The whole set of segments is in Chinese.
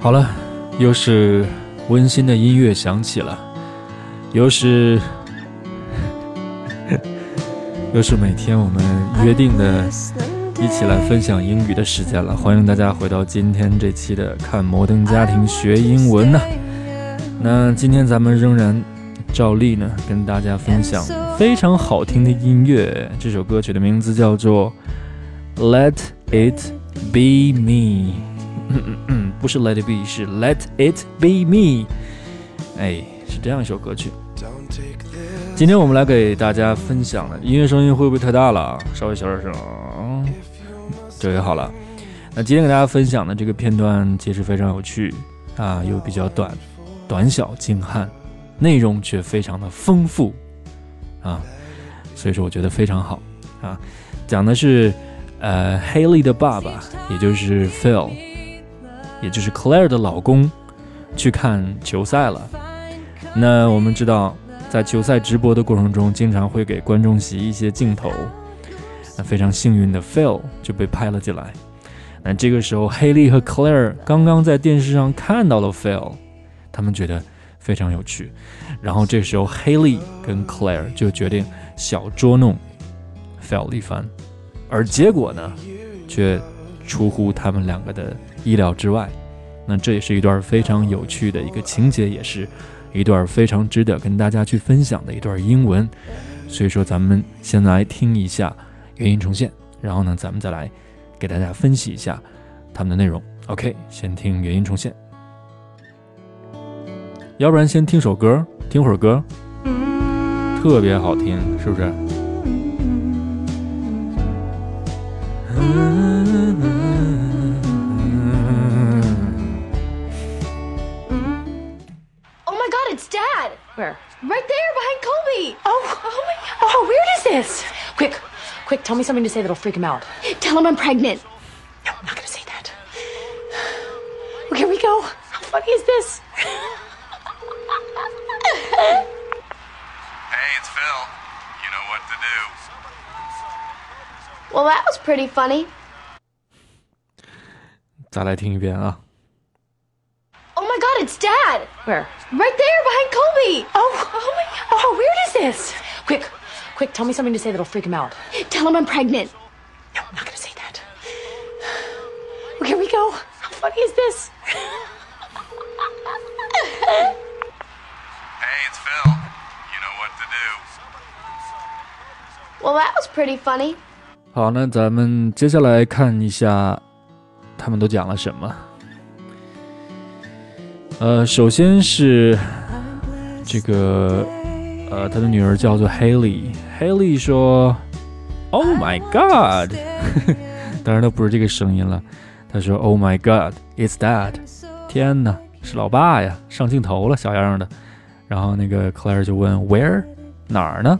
好了，又是温馨的音乐响起了，又是 又是每天我们约定的一起来分享英语的时间了。欢迎大家回到今天这期的《看摩登家庭学英文》呢。那今天咱们仍然照例呢，跟大家分享非常好听的音乐。这首歌曲的名字叫做《Let It Be Me》。嗯嗯嗯，不是 Let It Be，是 Let It Be Me。哎，是这样一首歌曲。今天我们来给大家分享的音乐声音会不会太大了？稍微小点声，这也好了。那今天给大家分享的这个片段其实非常有趣啊，又比较短，短小精悍，内容却非常的丰富啊，所以说我觉得非常好啊。讲的是呃，Haley 的爸爸，也就是 Phil。也就是 Claire 的老公去看球赛了。那我们知道，在球赛直播的过程中，经常会给观众席一些镜头。那非常幸运的 Phil 就被拍了进来。那这个时候，Haley 和 Claire 刚刚在电视上看到了 Phil，他们觉得非常有趣。然后这时候，Haley 跟 Claire 就决定小捉弄 Phil 一番。而结果呢，却出乎他们两个的。意料之外，那这也是一段非常有趣的一个情节，也是一段非常值得跟大家去分享的一段英文。所以说，咱们先来听一下原音重现，然后呢，咱们再来给大家分析一下他们的内容。OK，先听原音重现，要不然先听首歌，听会儿歌，特别好听，是不是 ？Where? Right there, behind Colby. Oh, oh my God. Oh, how weird is this? Quick, quick, tell me something to say that'll freak him out. Tell him I'm pregnant. No, I'm not gonna say that. Well, here we go. How funny is this? hey, it's Phil. You know what to do. Well, that was pretty funny. 再来听一遍啊。 Dad. Where? Right there, behind Colby. Oh, oh my God. Oh, how weird is this? Quick, quick, tell me something to say that'll freak him out. Tell him I'm pregnant. No, I'm not gonna say that. Well, here we go. How funny is this? hey, it's Phil. You know what to do. Well, that was pretty funny. 好，那咱们接下来看一下，他们都讲了什么。 呃，首先是这个，呃，他的女儿叫做 Haley。Haley 说：“Oh my God！” 当然，他不是这个声音了。他说：“Oh my God，it's Dad！” 天哪，是老爸呀！上镜头了，小样的。然后那个 Claire 就问：“Where？哪儿呢？”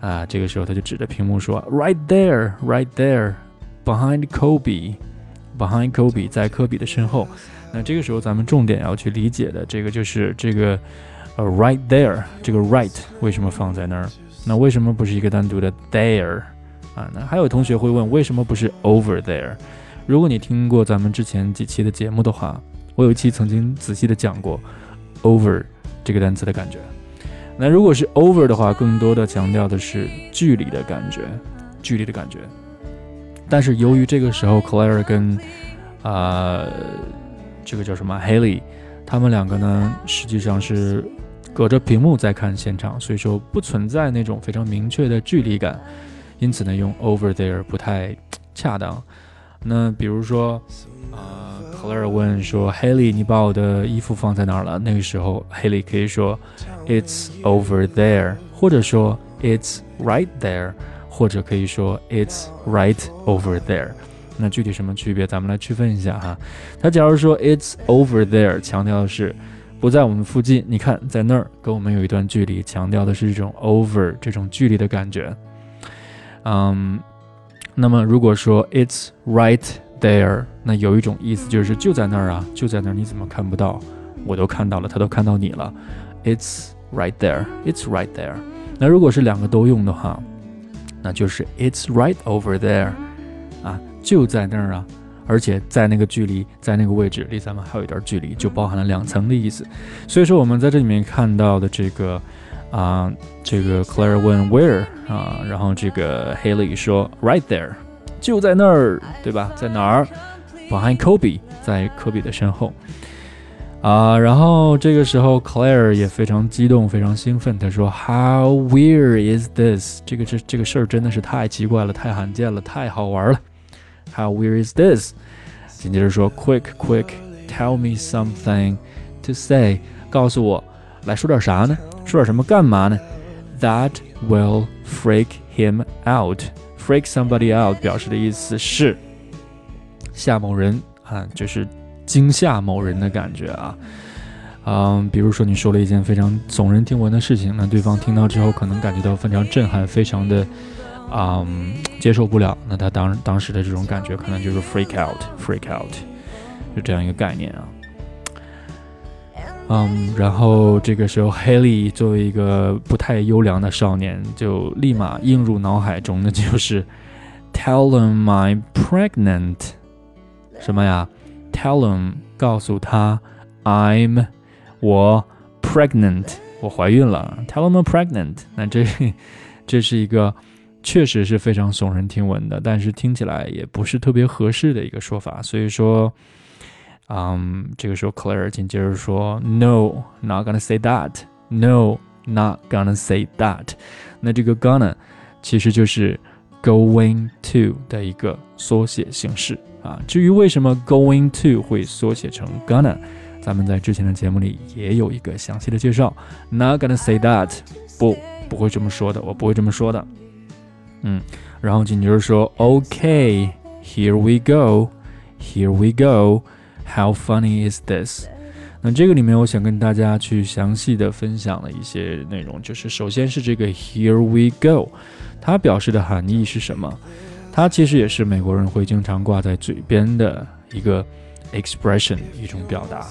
啊，这个时候他就指着屏幕说：“Right there，right there，behind Kobe，behind Kobe，在科比的身后。”那这个时候，咱们重点要去理解的这个就是这个，呃，right there，这个 right 为什么放在那儿？那为什么不是一个单独的 there 啊？那还有同学会问，为什么不是 over there？如果你听过咱们之前几期的节目的话，我有一期曾经仔细的讲过 over 这个单词的感觉。那如果是 over 的话，更多的强调的是距离的感觉，距离的感觉。但是由于这个时候 Claire 跟啊。这个叫什么？Haley，他们两个呢，实际上是隔着屏幕在看现场，所以说不存在那种非常明确的距离感，因此呢，用 over there 不太恰当。那比如说，呃，Claire 问说，Haley，你把我的衣服放在哪儿了？那个时候，Haley 可以说，It's over there，或者说 It's right there，或者可以说 It's right over there。那具体什么区别？咱们来区分一下哈。他假如说 "It's over there"，强调的是不在我们附近。你看，在那儿跟我们有一段距离，强调的是这种 over 这种距离的感觉。嗯，那么如果说 "It's right there"，那有一种意思就是就在那儿啊，就在那儿，你怎么看不到？我都看到了，他都看到你了。"It's right there"，"It's right there"。那如果是两个都用的话，那就是 "It's right over there"。就在那儿啊而且在那个距离，在那个位置离咱们还有一段距离，就包含了两层的意思。所以说，我们在这里面看到的这个啊，这个 Claire 问 Where 啊，然后这个 Haley 说 Right there，就在那儿，对吧？在哪儿？Behind Kobe，在科比的身后。啊，然后这个时候，Claire 也非常激动，非常兴奋。他说：“How weird is this？这个这这个事儿真的是太奇怪了，太罕见了，太好玩了。How Where is this？” 紧接着说：“Quick, quick, tell me something to say。告诉我，来说点啥呢？说点什么干嘛呢？That will freak him out. Freak somebody out 表示的意思是吓某人啊，就是。”惊吓某人的感觉啊，嗯，比如说你说了一件非常耸人听闻的事情，那对方听到之后可能感觉到非常震撼，非常的，嗯，接受不了，那他当当时的这种感觉可能就是 freak out，freak out，就这样一个概念啊，嗯，然后这个时候 Haley 作为一个不太优良的少年，就立马映入脑海中的就是 tell them I'm pregnant，什么呀？Tell him，告诉他，I'm 我 pregnant，我怀孕了。Tell him I'm pregnant。那这这是一个确实是非常耸人听闻的，但是听起来也不是特别合适的一个说法。所以说，嗯，这个时候 Claire 紧接着说，No，not gonna say that。No，not gonna say that。那这个 gonna 其实就是 going to 的一个缩写形式。啊，至于为什么 going to 会缩写成 gonna，咱们在之前的节目里也有一个详细的介绍。Not gonna say that，不，不会这么说的，我不会这么说的。嗯，然后紧接着说，OK，here we go，here we go，how funny is this？那这个里面，我想跟大家去详细的分享的一些内容，就是首先是这个 here we go，它表示的含义是什么？它其实也是美国人会经常挂在嘴边的一个 expression，一种表达。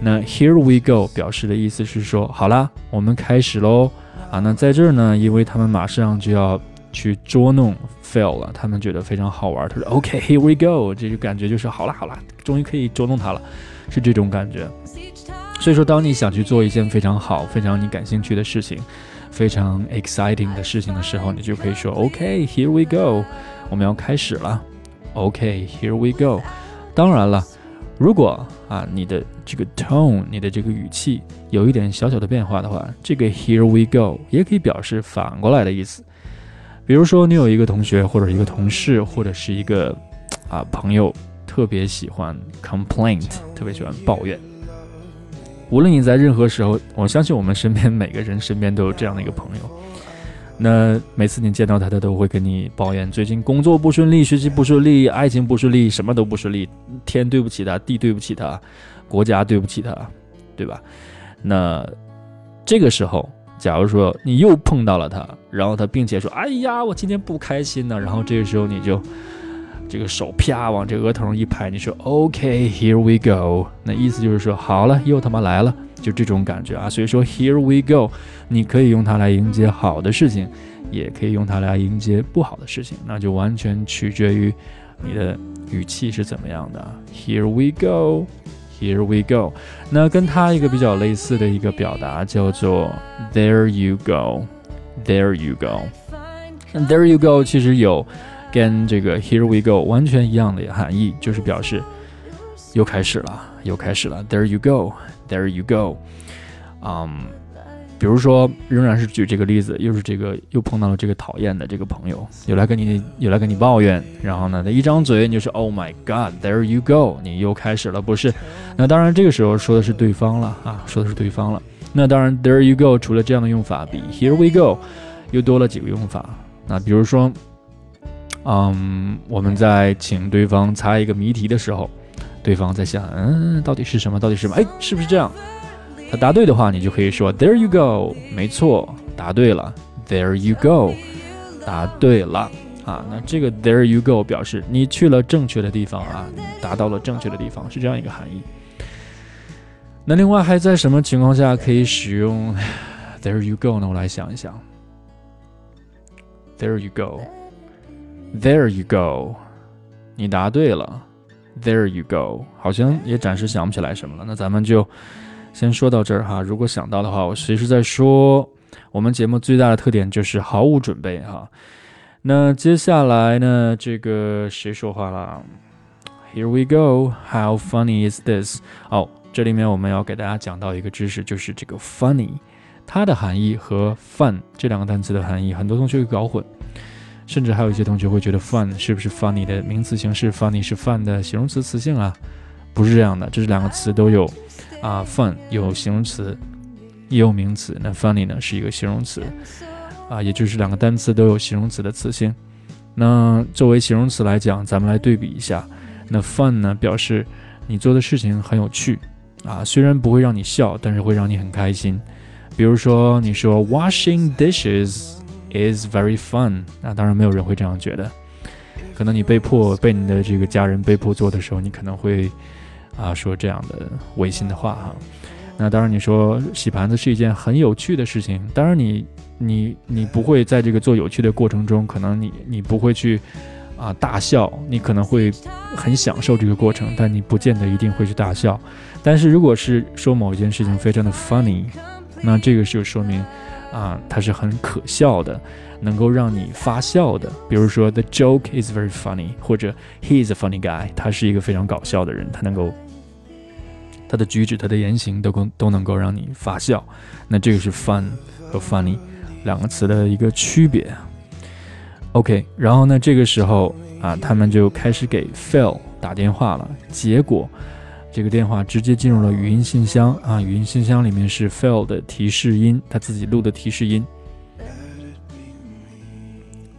那 Here we go 表示的意思是说，好啦，我们开始喽啊！那在这儿呢，因为他们马上就要去捉弄 Phil 了，他们觉得非常好玩。他说：“OK，Here we go。”这就感觉就是好啦好啦，终于可以捉弄他了，是这种感觉。所以说，当你想去做一件非常好、非常你感兴趣的事情，非常 exciting 的事情的时候，你就可以说：“OK，Here we go。”我们要开始了，OK，Here we go。当然了，如果啊你的这个 tone，你的这个语气有一点小小的变化的话，这个 Here we go 也可以表示反过来的意思。比如说，你有一个同学或者一个同事或者是一个啊朋友，特别喜欢 complaint，特别喜欢抱怨。无论你在任何时候，我相信我们身边每个人身边都有这样的一个朋友。那每次你见到他，他都会跟你抱怨最近工作不顺利、学习不顺利、爱情不顺利，什么都不顺利。天对不起他，地对不起他，国家对不起他，对吧？那这个时候，假如说你又碰到了他，然后他并且说：“哎呀，我今天不开心呢。”然后这个时候你就这个手啪往这额头上一拍，你说：“OK，here we go。”那意思就是说，好了，又他妈来了。就这种感觉啊，所以说 Here we go，你可以用它来迎接好的事情，也可以用它来迎接不好的事情，那就完全取决于你的语气是怎么样的。Here we go go，Here we go，那跟它一个比较类似的一个表达叫做 There you go，There you go。那 There you go 其实有跟这个 Here we go 完全一样的含义，就是表示又开始了，又开始了。There you go。There you go，嗯， 比如说，仍然是举这个例子，又是这个又碰到了这个讨厌的这个朋友，又来跟你又来跟你抱怨，然后呢，他一张嘴你就是 Oh my God，There you go，你又开始了，不是？那当然，这个时候说的是对方了啊，说的是对方了。那当然，There you go，除了这样的用法，比 Here we go 又多了几个用法。那比如说，嗯，我们在请对方猜一个谜题的时候。对方在想，嗯，到底是什么？到底是什么？哎，是不是这样？他答对的话，你就可以说 There you go，没错，答对了。There you go，答对了啊。那这个 There you go 表示你去了正确的地方啊，你达到了正确的地方，是这样一个含义。那另外还在什么情况下可以使用 There you go 呢？我来想一想。There you go，There you go，你答对了。There you go，好像也暂时想不起来什么了。那咱们就先说到这儿哈。如果想到的话，我随时再说。我们节目最大的特点就是毫无准备哈。那接下来呢？这个谁说话了？Here we go. How funny is this？哦，这里面我们要给大家讲到一个知识，就是这个 funny，它的含义和 fun 这两个单词的含义，很多同学会搞混。甚至还有一些同学会觉得 fun 是不是 funny 的名词形式，funny 是 fun 的形容词词性啊？不是这样的，这是两个词都有啊，fun 有形容词也有名词，那 funny 呢是一个形容词啊，也就是两个单词都有形容词的词性。那作为形容词来讲，咱们来对比一下，那 fun 呢表示你做的事情很有趣啊，虽然不会让你笑，但是会让你很开心。比如说你说 washing dishes。is very fun。那当然没有人会这样觉得，可能你被迫被你的这个家人被迫做的时候，你可能会啊说这样的违心的话哈。那当然你说洗盘子是一件很有趣的事情，当然你你你不会在这个做有趣的过程中，可能你你不会去啊大笑，你可能会很享受这个过程，但你不见得一定会去大笑。但是如果是说某一件事情非常的 funny，那这个就说明。啊，它是很可笑的，能够让你发笑的。比如说，the joke is very funny，或者 he is a funny guy，他是一个非常搞笑的人，他能够，他的举止、他的言行都都都能够让你发笑。那这个是 fun 和 funny 两个词的一个区别。OK，然后呢，这个时候啊，他们就开始给 Phil 打电话了，结果。这个电话直接进入了语音信箱啊！语音信箱里面是 Phil 的提示音，他自己录的提示音。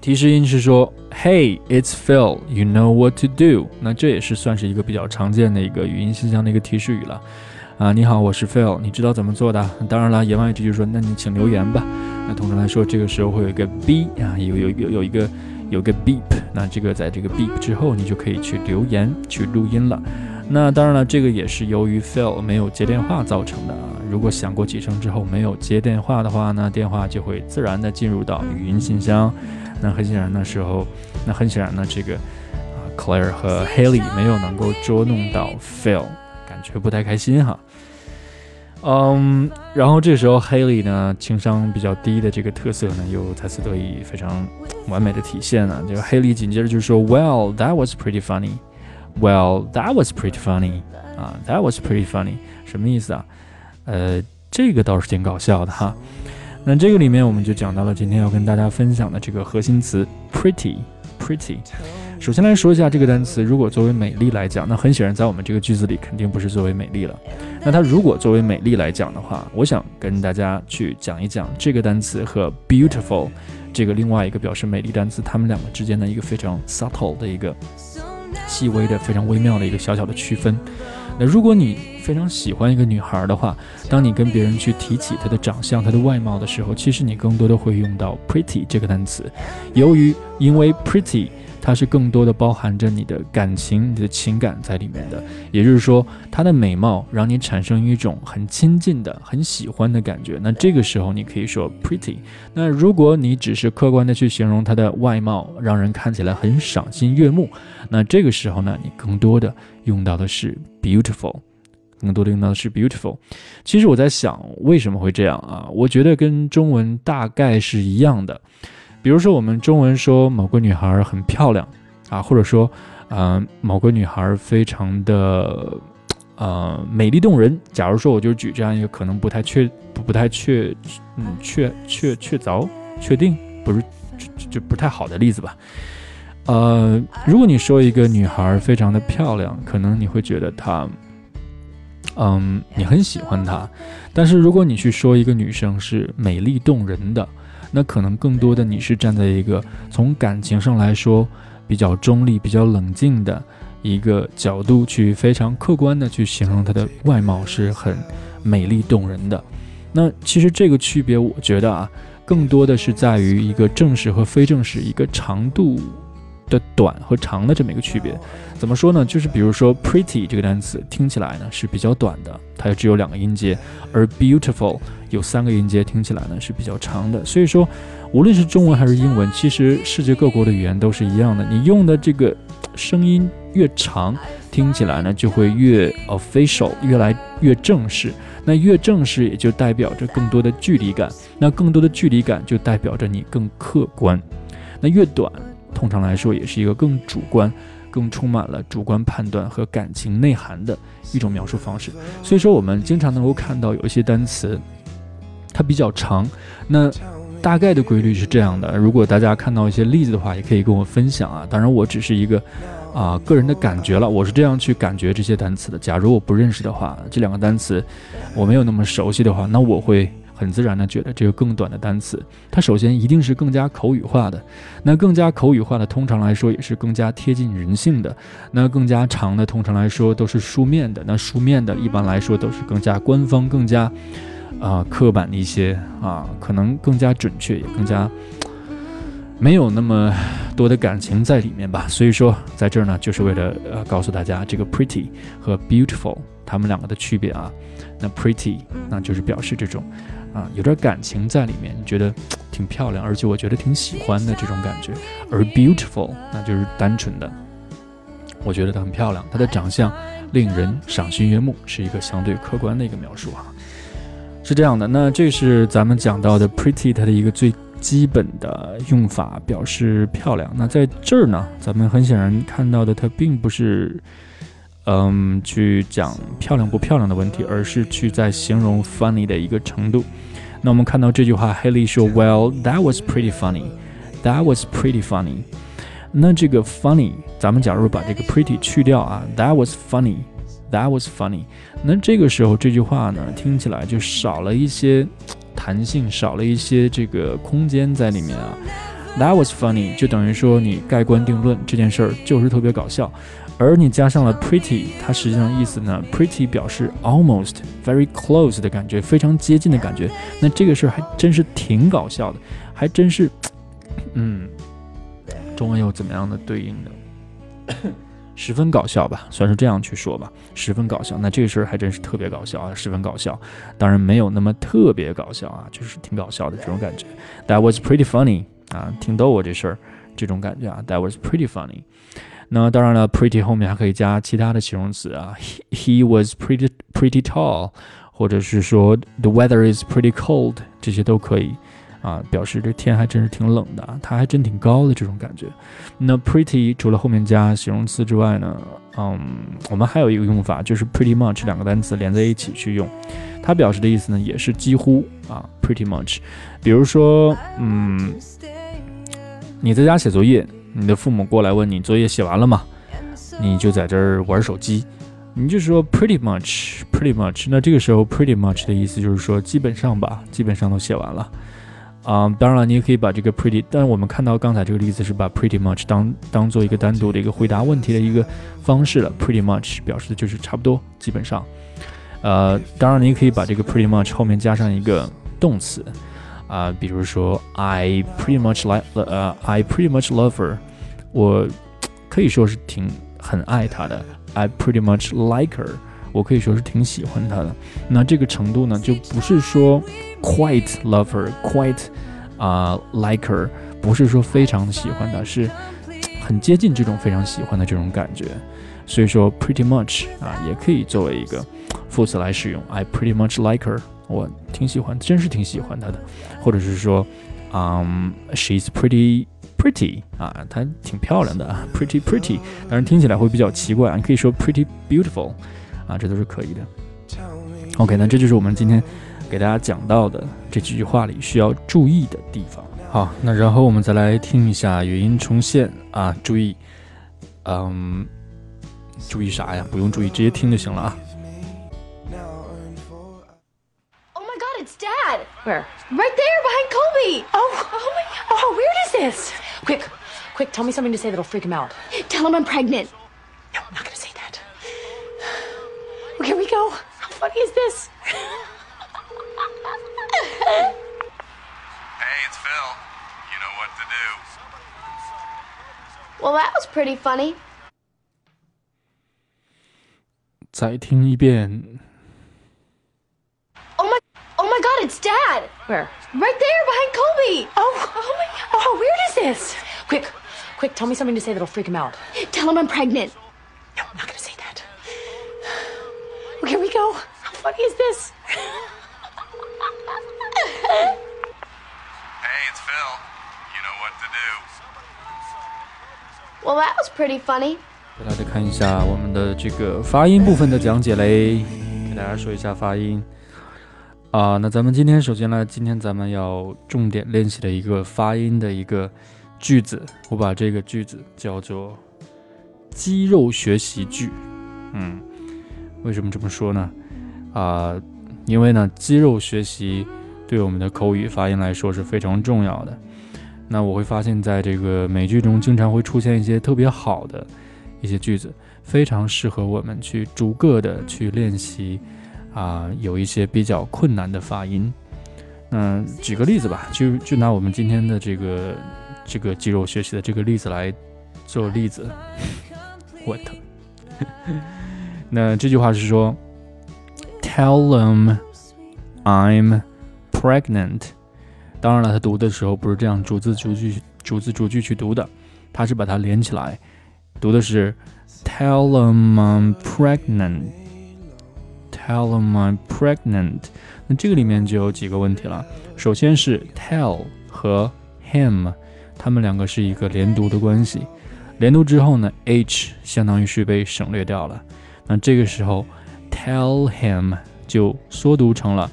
提示音是说：“Hey, it's Phil. You know what to do。”那这也是算是一个比较常见的一个语音信箱的一个提示语了。啊，你好，我是 Phil，你知道怎么做的？当然了，言外之意就是说，那你请留言吧。那通常来说，这个时候会有一个 B 啊，有有有有一个有个 beep。那这个在这个 beep 之后，你就可以去留言去录音了。那当然了，这个也是由于 Phil 没有接电话造成的啊。如果响过几声之后没有接电话的话呢，电话就会自然的进入到语音信箱。那很显然的时候，那很显然呢，这个啊 Claire 和 Haley 没有能够捉弄到 Phil，感觉不太开心哈。嗯，然后这时候 Haley 呢，情商比较低的这个特色呢，又再次得以非常完美的体现了。这个 Haley 紧接着就说：“Well, that was pretty funny.” Well, that was pretty funny 啊，That was pretty funny，什么意思啊？呃，这个倒是挺搞笑的哈。那这个里面我们就讲到了今天要跟大家分享的这个核心词 pretty，pretty。首先来说一下这个单词，如果作为美丽来讲，那很显然在我们这个句子里肯定不是作为美丽了。那它如果作为美丽来讲的话，我想跟大家去讲一讲这个单词和 beautiful 这个另外一个表示美丽单词，它们两个之间的一个非常 subtle 的一个。细微的、非常微妙的一个小小的区分。如果你非常喜欢一个女孩的话，当你跟别人去提起她的长相、她的外貌的时候，其实你更多的会用到 pretty 这个单词。由于因为 pretty。它是更多的包含着你的感情、你的情感在里面的，也就是说，它的美貌让你产生一种很亲近的、很喜欢的感觉。那这个时候你可以说 pretty。那如果你只是客观的去形容它的外貌，让人看起来很赏心悦目，那这个时候呢，你更多的用到的是 beautiful，更多的用到的是 beautiful。其实我在想，为什么会这样啊？我觉得跟中文大概是一样的。比如说，我们中文说某个女孩很漂亮啊，或者说，呃，某个女孩非常的呃美丽动人。假如说，我就举这样一个可能不太确、不太确、嗯确确确凿、确定不是就就不太好的例子吧。呃，如果你说一个女孩非常的漂亮，可能你会觉得她，嗯，你很喜欢她。但是如果你去说一个女生是美丽动人的，那可能更多的你是站在一个从感情上来说比较中立、比较冷静的一个角度去非常客观的去形容她的外貌是很美丽动人的。那其实这个区别，我觉得啊，更多的是在于一个正式和非正式一个长度。的短和长的这么一个区别，怎么说呢？就是比如说 pretty 这个单词听起来呢是比较短的，它只有两个音节，而 beautiful 有三个音节，听起来呢是比较长的。所以说，无论是中文还是英文，其实世界各国的语言都是一样的，你用的这个声音越长，听起来呢就会越 official，越来越正式。那越正式也就代表着更多的距离感，那更多的距离感就代表着你更客观。那越短，通常来说也是一个更主观、更充满了主观判断和感情内涵的一种描述方式。所以说，我们经常能够看到有一些单词，它比较长。那大概的规律是这样的。如果大家看到一些例子的话，也可以跟我分享啊。当然，我只是一个啊个人的感觉了，我是这样去感觉这些单词的。假如我不认识的话，这两个单词我没有那么熟悉的话，那我会。很自然的觉得这个更短的单词，它首先一定是更加口语化的。那更加口语化的，通常来说也是更加贴近人性的。那更加长的，通常来说都是书面的。那书面的，一般来说都是更加官方、更加啊刻板一些啊，可能更加准确，也更加没有那么多的感情在里面吧。所以说，在这儿呢，就是为了呃告诉大家这个 pretty 和 beautiful 它们两个的区别啊。那 pretty 那就是表示这种。啊，有点感情在里面，你觉得挺漂亮，而且我觉得挺喜欢的这种感觉。而 beautiful，那就是单纯的，我觉得她很漂亮，她的长相令人赏心悦目，是一个相对客观的一个描述啊。是这样的，那这是咱们讲到的 pretty 它的一个最基本的用法，表示漂亮。那在这儿呢，咱们很显然看到的，它并不是。嗯，去讲漂亮不漂亮的问题，而是去在形容 funny 的一个程度。那我们看到这句话，Haley 说：“Well, that was pretty funny. That was pretty funny.” 那这个 funny，咱们假如把这个 pretty 去掉啊，That was funny. That was funny. 那这个时候这句话呢，听起来就少了一些弹性，少了一些这个空间在里面啊。That was funny，就等于说你盖棺定论这件事儿就是特别搞笑。而你加上了 pretty，它实际上意思呢，pretty 表示 almost very close 的感觉，非常接近的感觉。那这个事儿还真是挺搞笑的，还真是，嗯，中文有怎么样的对应的？十分搞笑吧，算是这样去说吧，十分搞笑。那这个事儿还真是特别搞笑啊，十分搞笑。当然没有那么特别搞笑啊，就是挺搞笑的这种感觉。That was pretty funny 啊，挺逗我这事儿，这种感觉啊。That was pretty funny。那当然了，pretty 后面还可以加其他的形容词啊，he he was pretty pretty tall，或者是说 the weather is pretty cold，这些都可以啊，表示这天还真是挺冷的，它还真挺高的这种感觉。那 pretty 除了后面加形容词之外呢，嗯，我们还有一个用法，就是 pretty much 两个单词连在一起去用，它表示的意思呢也是几乎啊，pretty much。比如说，嗯，你在家写作业。你的父母过来问你作业写完了吗？你就在这儿玩手机，你就说 pretty much，pretty much。那这个时候 pretty much 的意思就是说基本上吧，基本上都写完了。啊，当然了，你也可以把这个 pretty，但是我们看到刚才这个例子是把 pretty much 当当做一个单独的一个回答问题的一个方式了。pretty much 表示的就是差不多，基本上。呃，当然你也可以把这个 pretty much 后面加上一个动词。啊，比如说，I pretty much like，呃，I pretty much love her，我可以说是挺很爱她的。I pretty much like her，我可以说是挺喜欢她的。那这个程度呢，就不是说 quite love her，quite 啊 like her，不是说非常喜欢她，是很接近这种非常喜欢的这种感觉。所以说，pretty much 啊，也可以作为一个副词来使用。I pretty much like her。我挺喜欢，真是挺喜欢她的，或者是说，嗯，she's pretty pretty 啊，她挺漂亮的啊，pretty pretty，当然听起来会比较奇怪啊，你可以说 pretty beautiful 啊，这都是可以的。OK，那这就是我们今天给大家讲到的这几句话里需要注意的地方。好，那然后我们再来听一下语音重现啊，注意，嗯，注意啥呀？不用注意，直接听就行了啊。Where? Right there, behind Colby. Oh, oh my God. Oh, how weird is this? Quick, quick, tell me something to say that'll freak him out. Tell him I'm pregnant. No, I'm not gonna say that. Well, here we go. How funny is this? hey, it's Phil. You know what to do. Well, that was pretty funny. 再听一遍 it's Dad. Where? Right there, behind Colby. Oh, oh my God. Oh, how weird is this? Quick, quick, tell me something to say that'll freak him out. Tell him I'm pregnant. No, I'm not gonna say that. here we go. How funny is this? Hey, it's Phil. You know what to do. Well, that was pretty funny. 给大家看一下我们的这个发音部分的讲解嘞，给大家说一下发音 啊。那咱们今天首先呢，今天咱们要重点练习的一个发音的一个句子，我把这个句子叫做肌肉学习句。嗯，为什么这么说呢？啊，因为呢，肌肉学习对我们的口语发音来说是非常重要的。那我会发现，在这个美剧中，经常会出现一些特别好的一些句子，非常适合我们去逐个的去练习啊，有一些比较困难的发音。那举个例子吧，就就拿我们今天的这个这个肌肉学习的这个例子来做例子。我的，那这句话是说，Tell them I'm pregnant。当然了，他读的时候不是这样逐字逐句、逐字逐句去读的，他是把它连起来，读的是 "Tell them I'm pregnant." Tell them I'm pregnant. 那这个里面就有几个问题了。首先是 tell 和 him，他们两个是一个连读的关系。连读之后呢，h 相当于是被省略掉了。那这个时候 tell him 就缩读成了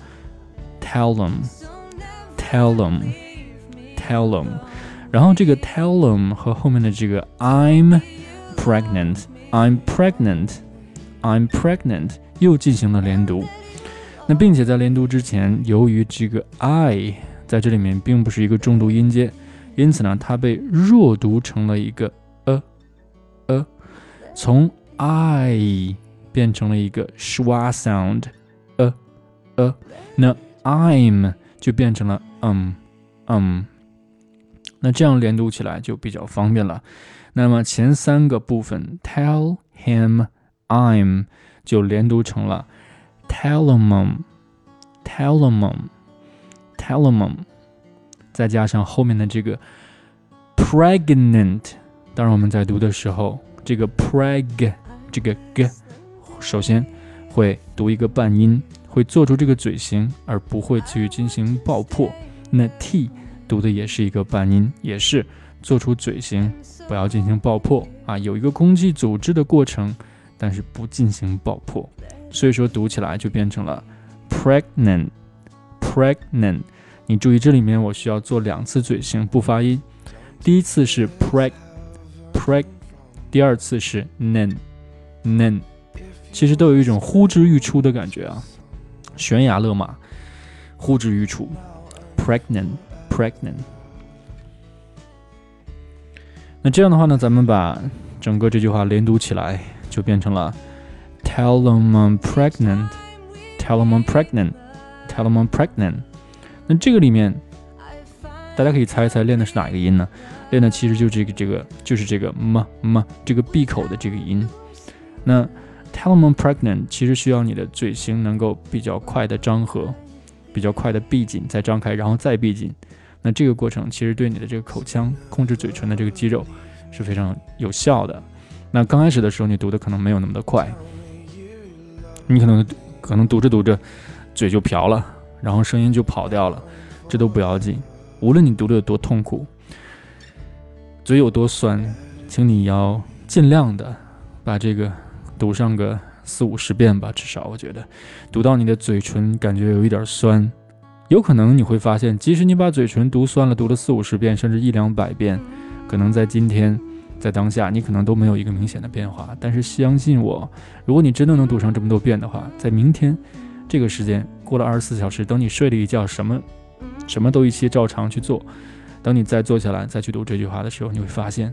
tell them。Tell them, tell them，然后这个 tell them 和后面的这个 I'm pregnant, I'm pregnant, I'm pregnant 又进行了连读。那并且在连读之前，由于这个 I 在这里面并不是一个重读音阶，因此呢，它被弱读成了一个 a a，从 I 变成了一个 schwa sound a a，那 I'm 就变成了嗯嗯，那这样连读起来就比较方便了。那么前三个部分，tell him I'm 就连读成了 tell him tell him tell him，再加上后面的这个 pregnant。当然我们在读的时候，这个 preg 这个 g 首先会读一个半音。会做出这个嘴型，而不会去进行爆破。那 t 读的也是一个半音，也是做出嘴型，不要进行爆破啊，有一个空气组织的过程，但是不进行爆破。所以说读起来就变成了 pregnant，pregnant。你注意这里面我需要做两次嘴型不发音，第一次是 preg，preg，第二次是 nen，nen，其实都有一种呼之欲出的感觉啊。悬崖勒马，呼之欲出，pregnant，pregnant。那这样的话呢，咱们把整个这句话连读起来，就变成了 Tell them I'm pregnant，Tell them I'm pregnant，Tell them I'm pregnant。那这个里面，大家可以猜一猜练的是哪一个音呢？练的其实就这个这个就是这个 m m 这个闭口的这个音。那 Tell them I'm pregnant，其实需要你的嘴型能够比较快的张合，比较快的闭紧，再张开，然后再闭紧。那这个过程其实对你的这个口腔控制嘴唇的这个肌肉是非常有效的。那刚开始的时候，你读的可能没有那么的快，你可能可能读着读着嘴就瓢了，然后声音就跑掉了，这都不要紧。无论你读的有多痛苦，嘴有多酸，请你要尽量的把这个。读上个四五十遍吧，至少我觉得，读到你的嘴唇感觉有一点酸，有可能你会发现，即使你把嘴唇读酸了，读了四五十遍，甚至一两百遍，可能在今天，在当下，你可能都没有一个明显的变化。但是相信我，如果你真的能读上这么多遍的话，在明天这个时间过了二十四小时，等你睡了一觉，什么什么都一切照常去做，等你再坐下来再去读这句话的时候，你会发现，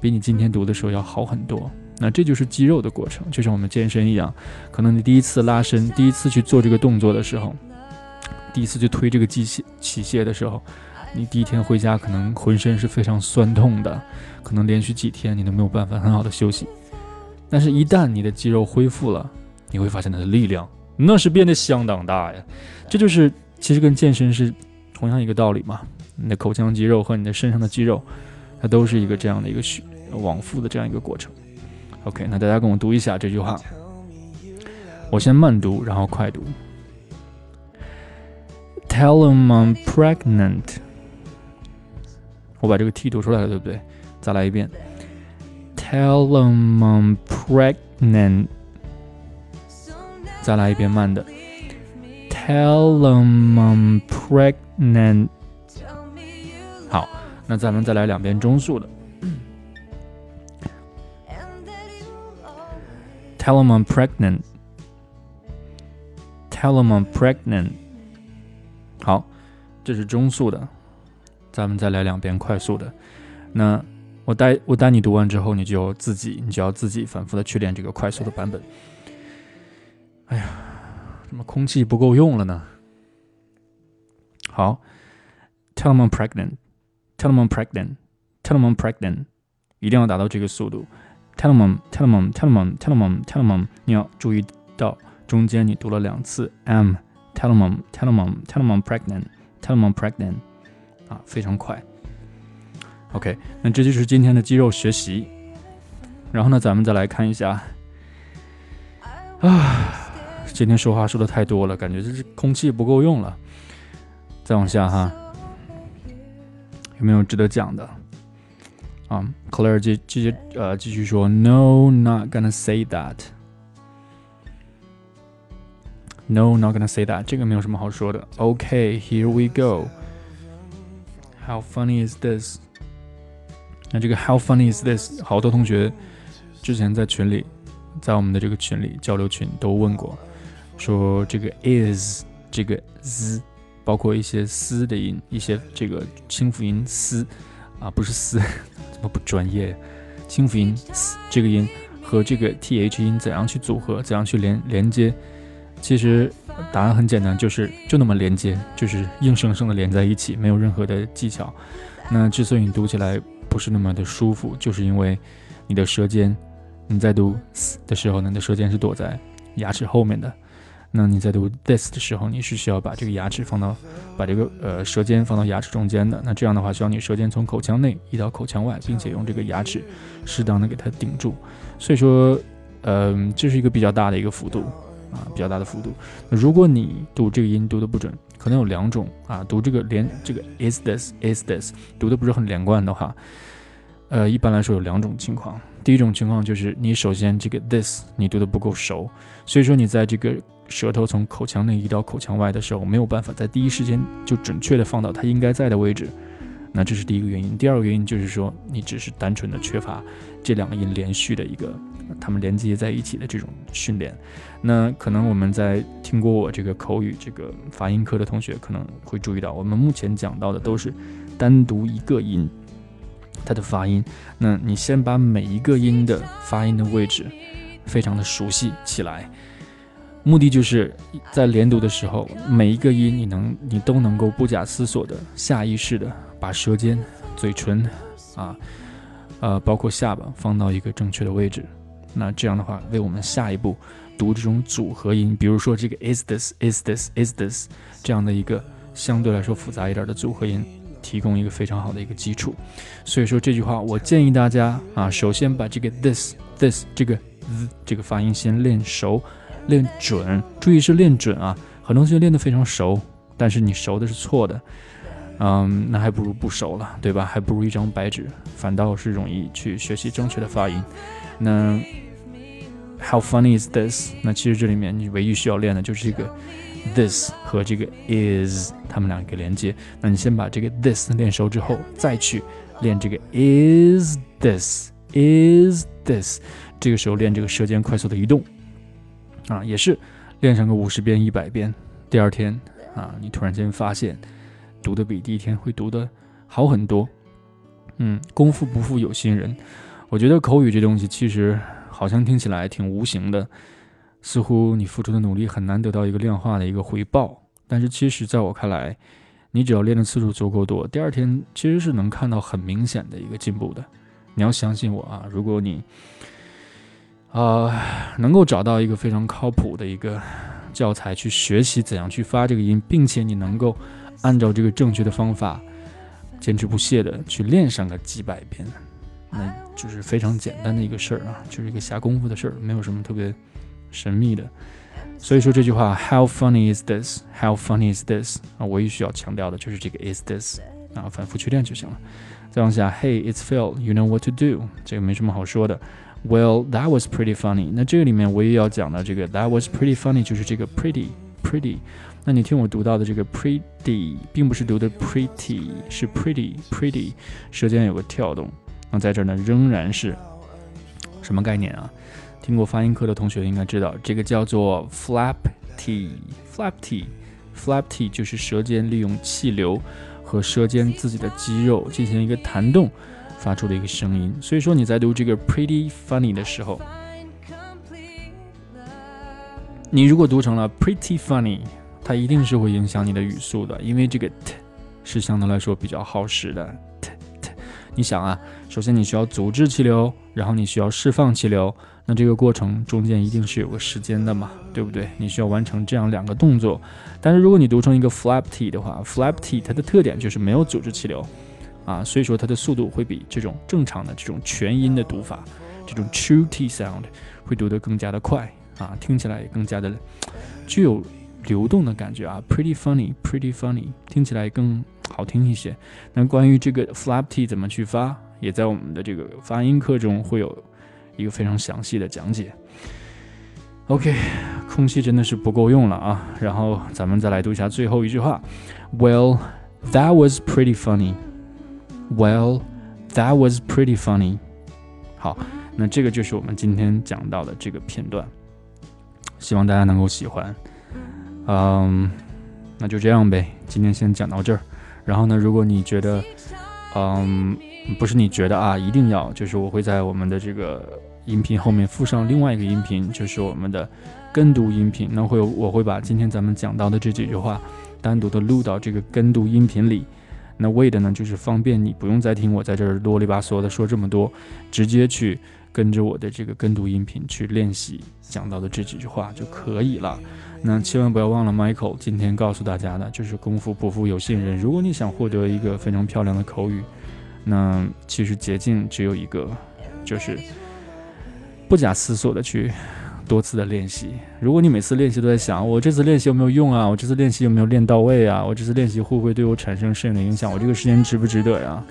比你今天读的时候要好很多。那这就是肌肉的过程，就像我们健身一样，可能你第一次拉伸，第一次去做这个动作的时候，第一次去推这个机械器械的时候，你第一天回家可能浑身是非常酸痛的，可能连续几天你都没有办法很好的休息。但是，一旦你的肌肉恢复了，你会发现它的力量那是变得相当大呀。这就是其实跟健身是同样一个道理嘛。你的口腔肌肉和你的身上的肌肉，它都是一个这样的一个往复的这样一个过程。OK，那大家跟我读一下这句话我先慢读，然后快读。Tell them I'm pregnant。我把这个 T 读出来了，对不对？再来一遍。Tell them I'm pregnant。再来一遍慢的。Tell them I'm pregnant。好，那咱们再来两遍中速的。Tell them I'm pregnant. Tell them I'm pregnant. 好，这是中速的，咱们再来两遍快速的。那我带我带你读完之后，你就自己你就要自己反复的去练这个快速的版本。哎呀，怎么空气不够用了呢？好，tell them pregnant，tell them pregnant，tell them pregnant. 一定要达到这个速度。Tell them, tell them, tell them, tell them, tell them。你要注意到中间你读了两次 m，tell them，tell them，tell them pregnant. Tell them I'm pregnant. 啊，非常快。OK，那这就是今天的肌肉学习。然后呢，咱们再来看一下。啊，今天说话说的太多了，感觉就是空气不够用了。再往下哈，有没有值得讲的？啊，Claire 继继续呃继续说，No, not gonna say that. No, not gonna say that. 这个没有什么好说的。OK，here we go. How funny is this? 那这个 How funny is this？好多同学之前在群里，在我们的这个群里交流群都问过，说这个 is 这个 z，包括一些 s 的音，一些这个清辅音 s 啊，不是 s，，怎么不专业？清辅音 s 这个音和这个 th 音怎样去组合，怎样去连连接？其实答案很简单，就是就那么连接，就是硬生生的连在一起，没有任何的技巧。那之所以你读起来不是那么的舒服，就是因为你的舌尖，你在读 s 的时候呢，你的舌尖是躲在牙齿后面的。那你在读 this 的时候，你是需要把这个牙齿放到，把这个呃舌尖放到牙齿中间的。那这样的话，需要你舌尖从口腔内移到口腔外，并且用这个牙齿适当的给它顶住。所以说，嗯，这是一个比较大的一个幅度。啊，比较大的幅度。那如果你读这个音读的不准，可能有两种啊，读这个连这个 is this is this 读的不是很连贯的话，呃，一般来说有两种情况。第一种情况就是你首先这个 this 你读的不够熟，所以说你在这个舌头从口腔内移到口腔外的时候，没有办法在第一时间就准确的放到它应该在的位置。那这是第一个原因。第二个原因就是说你只是单纯的缺乏这两个音连续的一个。他们连接在一起的这种训练，那可能我们在听过我这个口语这个发音课的同学可能会注意到，我们目前讲到的都是单独一个音，它的发音。那你先把每一个音的发音的位置非常的熟悉起来，目的就是在连读的时候，每一个音你能你都能够不假思索的下意识的把舌尖、嘴唇啊，呃，包括下巴放到一个正确的位置。那这样的话，为我们下一步读这种组合音，比如说这个 is this is this is this 这样的一个相对来说复杂一点的组合音，提供一个非常好的一个基础。所以说这句话，我建议大家啊，首先把这个 this this 这个 z 这个发音先练熟、练准。注意是练准啊，很多同学练得非常熟，但是你熟的是错的，嗯，那还不如不熟了，对吧？还不如一张白纸，反倒是容易去学习正确的发音。那 How funny is this？那其实这里面你唯一需要练的就是这个 this 和这个 is，它们两个连接。那你先把这个 this 练熟之后，再去练这个 is this，is this。这个时候练这个舌尖快速的移动，啊，也是练上个五十遍、一百遍。第二天啊，你突然间发现读的比第一天会读的好很多。嗯，功夫不负有心人。我觉得口语这东西其实好像听起来挺无形的，似乎你付出的努力很难得到一个量化的一个回报。但是其实在我看来，你只要练的次数足够多，第二天其实是能看到很明显的一个进步的。你要相信我啊！如果你啊能够找到一个非常靠谱的一个教材去学习怎样去发这个音，并且你能够按照这个正确的方法坚持不懈的去练上个几百遍。那就是非常简单的一个事儿啊，就是一个下功夫的事儿，没有什么特别神秘的。所以说这句话 How funny is this? How funny is this? 啊，唯一需要强调的就是这个 is this 啊，反复去练就行了。再往下，Hey, it's Phil. You know what to do？这个没什么好说的。Well, that was pretty funny. 那这个里面唯一要讲的这个 that was pretty funny 就是这个 pretty pretty。那你听我读到的这个 pretty，并不是读的 pretty，是 pretty pretty，舌尖有个跳动。那在这儿呢，仍然是什么概念啊？听过发音课的同学应该知道，这个叫做 flap t，flap t，flap t 就是舌尖利用气流和舌尖自己的肌肉进行一个弹动发出的一个声音。所以说你在读这个 pretty funny 的时候，你如果读成了 pretty funny，它一定是会影响你的语速的，因为这个 t 是相对来说比较耗时的。你想啊，首先你需要阻滞气流，然后你需要释放气流。那这个过程中间一定是有个时间的嘛，对不对？你需要完成这样两个动作。但是如果你读成一个 flap t 的话，flap t 它的特点就是没有组织气流啊，所以说它的速度会比这种正常的这种全音的读法，这种 true t sound 会读得更加的快啊，听起来也更加的具有流动的感觉啊，pretty funny，pretty funny，听起来更好听一些。那关于这个 flap t 怎么去发，也在我们的这个发音课中会有。一个非常详细的讲解。OK，空气真的是不够用了啊！然后咱们再来读一下最后一句话：Well, that was pretty funny. Well, that was pretty funny. 好，那这个就是我们今天讲到的这个片段，希望大家能够喜欢。嗯，那就这样呗，今天先讲到这儿。然后呢，如果你觉得，嗯。不是你觉得啊，一定要就是我会在我们的这个音频后面附上另外一个音频，就是我们的跟读音频。那会我会把今天咱们讲到的这几句话单独的录到这个跟读音频里。那为的呢，就是方便你不用再听我在这儿啰里吧嗦的说这么多，直接去跟着我的这个跟读音频去练习讲到的这几句话就可以了。那千万不要忘了，Michael 今天告诉大家的就是功夫不负有心人。如果你想获得一个非常漂亮的口语，那其实捷径只有一个，就是不假思索的去多次的练习。如果你每次练习都在想，我这次练习有没有用啊？我这次练习有没有练到位啊？我这次练习会不会对我产生深远的影响？我这个时间值不值得呀？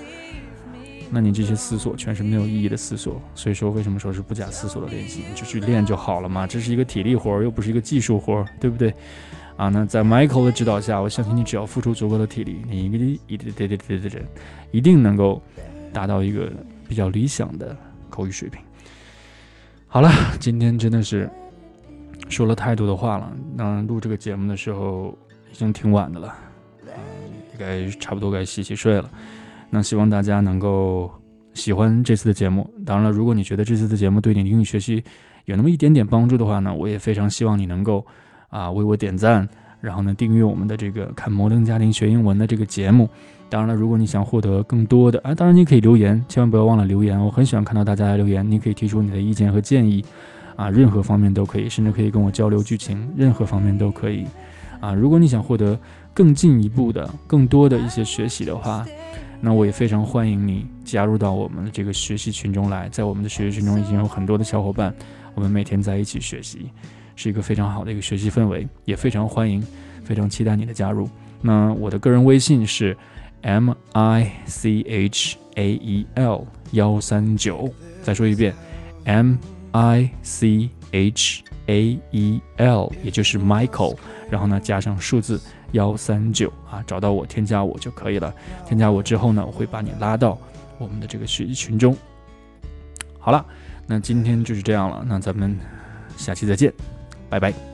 那你这些思索全是没有意义的思索。所以说，为什么说是不假思索的练习？就去练就好了嘛。这是一个体力活儿，又不是一个技术活儿，对不对？啊，那在 Michael 的指导下，我相信你只要付出足够的体力，你一个一对对对对对对，一定能够达到一个比较理想的口语水平。好了，今天真的是说了太多的话了。那录这个节目的时候已经挺晚的了，嗯，应该差不多该洗洗睡了。那希望大家能够喜欢这次的节目。当然了，如果你觉得这次的节目对你英语学习有那么一点点帮助的话呢，我也非常希望你能够。啊，为我点赞，然后呢，订阅我们的这个看摩登家庭学英文的这个节目。当然了，如果你想获得更多的啊，当然你可以留言，千万不要忘了留言。我很喜欢看到大家的留言，你可以提出你的意见和建议，啊，任何方面都可以，甚至可以跟我交流剧情，任何方面都可以。啊，如果你想获得更进一步的、更多的一些学习的话，那我也非常欢迎你加入到我们的这个学习群中来。在我们的学习群中已经有很多的小伙伴，我们每天在一起学习。是一个非常好的一个学习氛围，也非常欢迎，非常期待你的加入。那我的个人微信是 m i c h a e l 幺三九，再说一遍 m i c h a e l，也就是 Michael，然后呢加上数字幺三九啊，找到我添加我就可以了。添加我之后呢，我会把你拉到我们的这个学习群中。好了，那今天就是这样了，那咱们下期再见。拜拜。